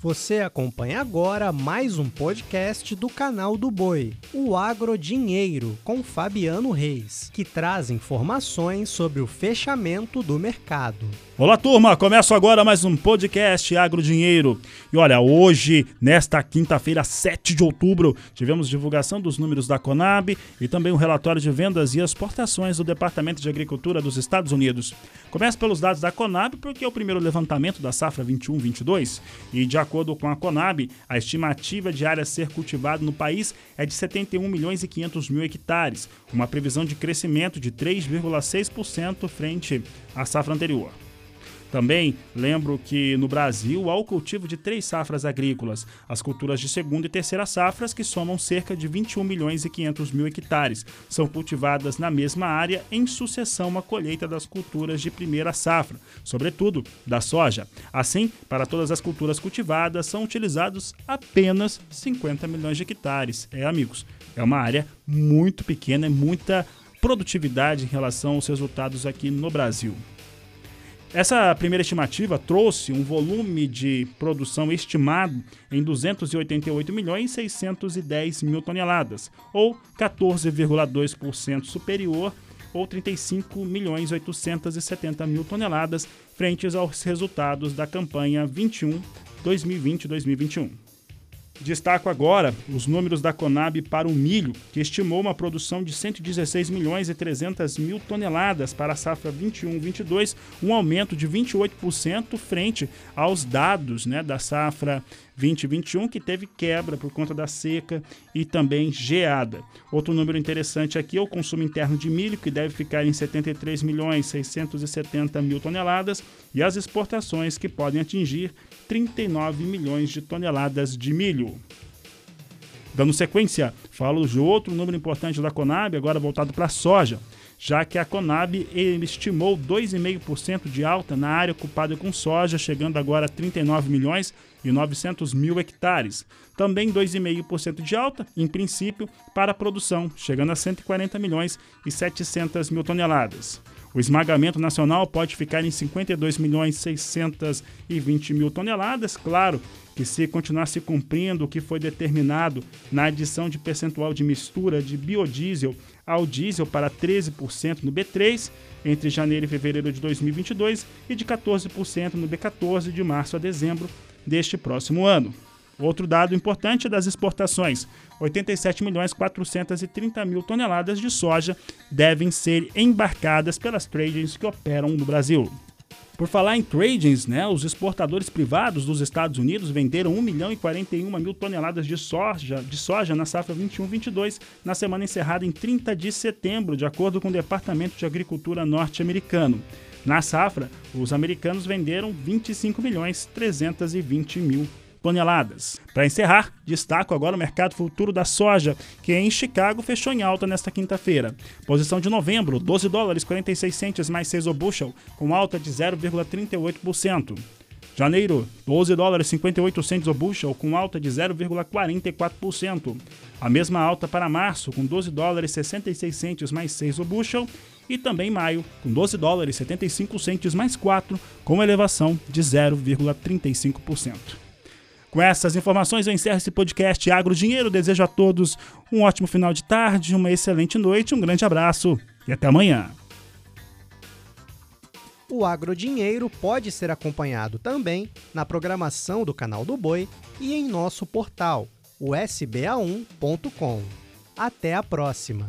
Você acompanha agora mais um podcast do canal do Boi, o Agro Dinheiro, com Fabiano Reis, que traz informações sobre o fechamento do mercado. Olá, turma! Começa agora mais um podcast Agro Dinheiro. E olha, hoje, nesta quinta-feira, 7 de outubro, tivemos divulgação dos números da Conab e também um relatório de vendas e exportações do Departamento de Agricultura dos Estados Unidos. Começa pelos dados da Conab, porque é o primeiro levantamento da safra 21-22 e, de acordo com a Conab, a estimativa de área a ser cultivada no país é de 71 milhões e 500 mil hectares, uma previsão de crescimento de 3,6% frente à safra anterior. Também lembro que no Brasil há o cultivo de três safras agrícolas, as culturas de segunda e terceira safras, que somam cerca de 21 milhões e 500 mil hectares. São cultivadas na mesma área em sucessão à colheita das culturas de primeira safra, sobretudo da soja. Assim, para todas as culturas cultivadas, são utilizados apenas 50 milhões de hectares. É, amigos, é uma área muito pequena, é muita produtividade em relação aos resultados aqui no Brasil. Essa primeira estimativa trouxe um volume de produção estimado em 288 milhões 610 mil toneladas, ou 14,2% superior ou 35 milhões 870 mil toneladas frente aos resultados da campanha 21 2020-2021. Destaco agora os números da Conab para o milho, que estimou uma produção de 116 milhões e 300 mil toneladas para a safra 21-22, um aumento de 28% frente aos dados né, da safra 2021, que teve quebra por conta da seca e também geada. Outro número interessante aqui é o consumo interno de milho, que deve ficar em 73 milhões 670 mil toneladas, e as exportações, que podem atingir 39 milhões de toneladas de milho. Dando sequência, falo de outro número importante da Conab, agora voltado para a soja já que a Conab estimou 2,5% de alta na área ocupada com soja, chegando agora a 39 milhões e 900 mil hectares. Também 2,5% de alta, em princípio, para a produção, chegando a 140 milhões e 700 mil toneladas. O esmagamento nacional pode ficar em 52 milhões 620 mil toneladas, claro que se continuar se cumprindo o que foi determinado na adição de percentual de mistura de biodiesel ao diesel para 13% no B3 entre janeiro e fevereiro de 2022 e de 14% no B14 de março a dezembro deste próximo ano. Outro dado importante é das exportações. 87 milhões 430 mil toneladas de soja devem ser embarcadas pelas tradings que operam no Brasil. Por falar em tradings, né, os exportadores privados dos Estados Unidos venderam 1 milhão e 41 mil toneladas de soja, de soja na safra 21-22 na semana encerrada em 30 de setembro, de acordo com o Departamento de Agricultura norte-americano. Na safra, os americanos venderam 25 milhões 320 mil toneladas. Para encerrar, destaco agora o mercado futuro da soja, que em Chicago fechou em alta nesta quinta-feira. Posição de novembro, 12 dólares 46 centes mais 6 o bushel, com alta de 0,38%. Janeiro, 12 dólares 58 centes o bushel, com alta de 0,44%. A mesma alta para março, com 12 dólares 66 centes mais 6 o bushel. E também maio, com 12 dólares 75 centes mais 4, com elevação de 0,35%. Com essas informações, eu encerro esse podcast Agro Dinheiro. Desejo a todos um ótimo final de tarde, uma excelente noite, um grande abraço e até amanhã. O Agro Dinheiro pode ser acompanhado também na programação do canal do Boi e em nosso portal, o sba1.com. Até a próxima!